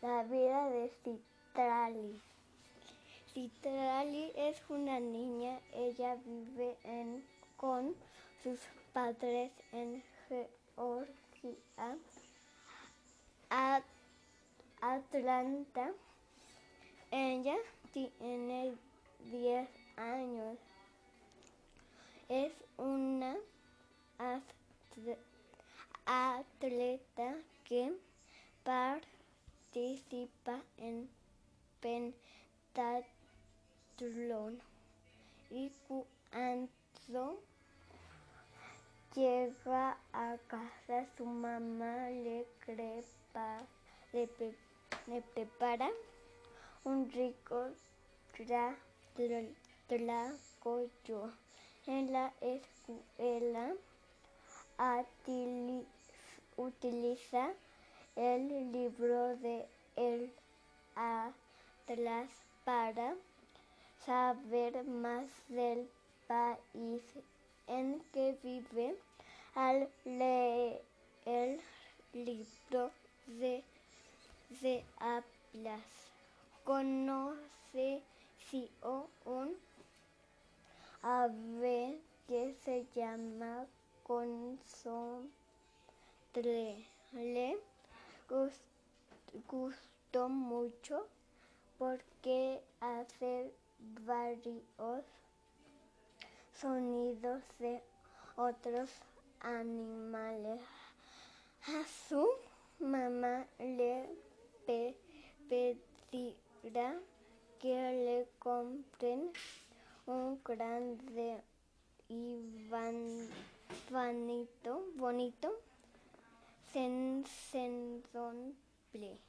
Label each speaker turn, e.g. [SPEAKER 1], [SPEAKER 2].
[SPEAKER 1] La vida de Citrali. Citrali es una niña, ella vive con sus padres en Georgia, Atlanta. Ella tiene 10 años. Es una atleta que participa en pentatlón y cuando llega a casa su mamá le, crepa, le, prepara un rico tlacoyo. En la escuela utiliza el libro de El Atlas para saber más del país en que vive. Al leer el libro de, de Atlas, conoce si o un ave que se llama consontre. Le gustó mucho porque hace varios sonidos de otros animales. A su mamá le pedirá que le compren un grande y bonito, bonito play.